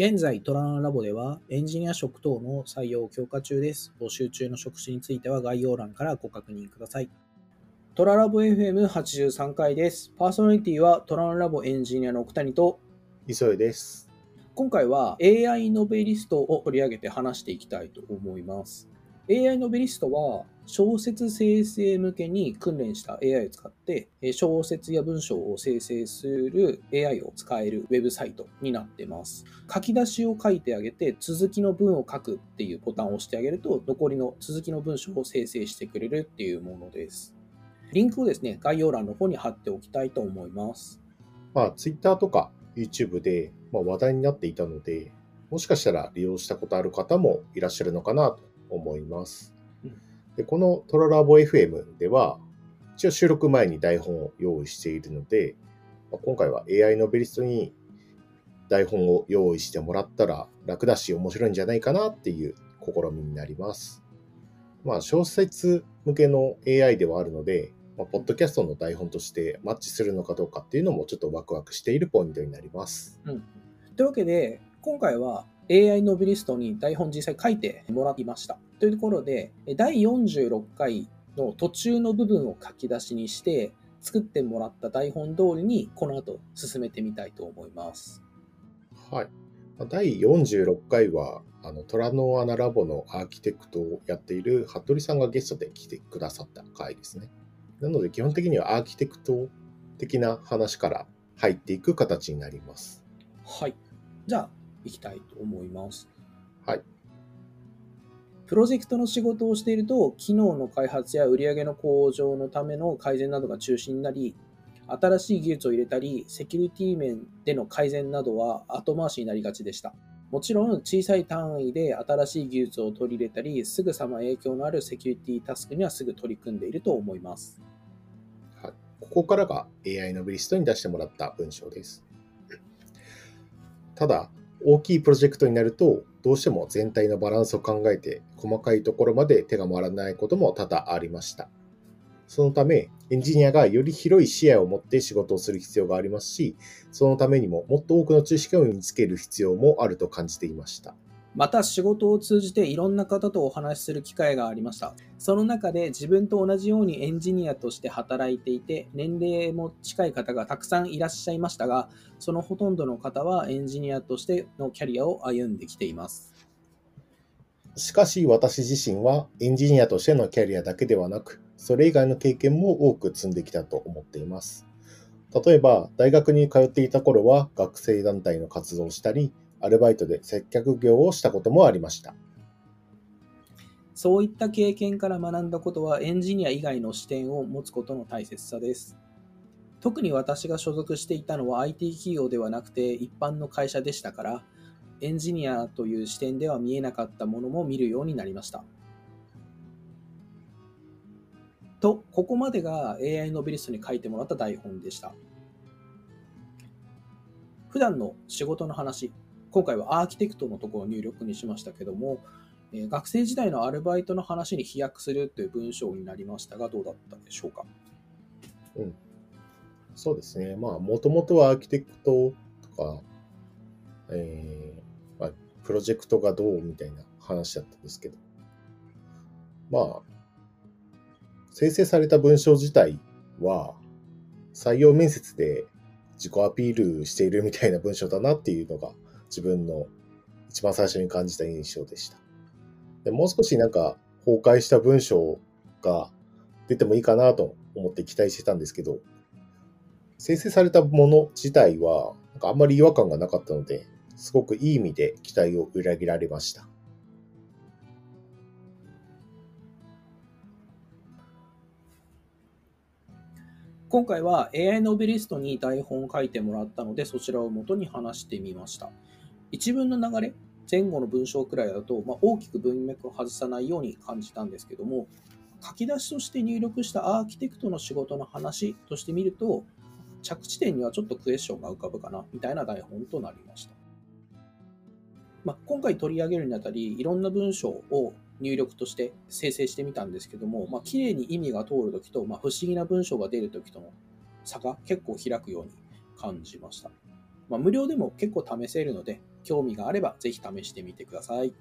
現在、トランラボではエンジニア職等の採用を強化中です。募集中の職種については概要欄からご確認ください。トララボ FM83 回です。パーソナリティはトランラボエンジニアの奥谷と、磯江です。今回は AI ノベリストを取り上げて話していきたいと思います。AI ノベリストは小説生成向けに訓練した AI を使って小説や文章を生成する AI を使えるウェブサイトになってます。書き出しを書いてあげて続きの文を書くっていうボタンを押してあげると残りの続きの文章を生成してくれるっていうものです。リンクをですね、概要欄の方に貼っておきたいと思います。まあ、Twitter とか YouTube で、ま、話題になっていたので、もしかしたら利用したことある方もいらっしゃるのかなと思いますうん。でこのトララボ FM では、一応収録前に台本を用意しているので、まあ今回は AI ノベリストに台本を用意してもらったら楽だし面白いんじゃないかなっていう試みになります。まあ、小説向けの AI ではあるので、まあ、ポッドキャストの台本としてマッチするのかどうかっていうのもちょっとワクワクしているポイントになります。うん、というわけで、今回は AI ノベリストに台本実際書いてもらいました。というところで、第46回の途中の部分を書き出しにして、作ってもらった台本通りにこの後進めてみたいと思います。はい。まあ第46回は、あの、虎の穴ラボのアーキテクトをやっている服部さんがゲストで来てくださった回ですね。なので、基本的にはアーキテクト的な話から入っていく形になります。はい。じゃあ、行きたいと思います。はい。プロジェクトの仕事をしていると、機能の開発や売上の向上のための改善などが中心になり、新しい技術を入れたり、セキュリティ面での改善などは後回しになりがちでした。もちろん、小さい単位で新しい技術を取り入れたり、すぐさま影響のあるセキュリティタスクにはすぐ取り組んでいると思います。はい、ここからが AI ノベリストに出してもらった文章です。ただ、大きいプロジェクトになると、どうしても全体のバランスを考えて、細かいところまで手が回らないことも多々ありました。そのため、エンジニアがより広い視野を持って仕事をする必要がありますし、そのためにももっと多くの知識を身につける必要もあると感じていました。また仕事を通じていろんな方とお話しする機会がありました。その中で自分と同じようにエンジニアとして働いていて、年齢も近い方がたくさんいらっしゃいましたが、そのほとんどの方はエンジニアとしてのキャリアを歩んできています。しかし私自身はエンジニアとしてのキャリアだけではなく、それ以外の経験も多く積んできたと思っています。例えば、大学に通っていた頃は学生団体の活動をしたり、アルバイトで接客業をしたこともありました。そういった経験から学んだことはエンジニア以外の視点を持つことの大切さです。特に私が所属していたのは IT 企業ではなくて一般の会社でしたから、エンジニアという視点では見えなかったものも見るようになりました。と、ここまでが AI ノベリストに書いてもらった台本でした。普段の仕事の話、今回はアーキテクトのところを入力にしましたけども、えー学生時代のアルバイトの話に飛躍するという文章になりましたが、どうだったでしょうか？うんそうですね。まあ、もともとはアーキテクトとか、えーまあ、プロジェクトがどうみたいな話だったんですけど、まあ、生成された文章自体は、採用面接で自己アピールしているみたいな文章だなっていうのが自分の一番最初に感じた印象でした。でもう少しなんか崩壊した文章が出てもいいかなと思って期待してたんですけど、生成されたもの自体は、なんかあんまり違和感がなかったので、すごくいい意味で期待を裏切られました。今回は AI ノベリストに台本を書いてもらったので、そちらを元に話してみました。一文の流れ、前後の文章くらいだと、まあ、大きく文脈を外さないように感じたんですけども、書き出しとして入力したアーキテクトの仕事の話として見ると、着地点にはちょっとクエスチョンが浮かぶかな、みたいな台本となりました。まあ、今回取り上げるにあたり、いろんな文章を入力として生成してみたんですけども、まあ、綺麗に意味が通るときと、まあ、不思議な文章が出るときとの差が結構開くように感じました。まあ、無料でも結構試せるので、興味があればぜひ試してみてください。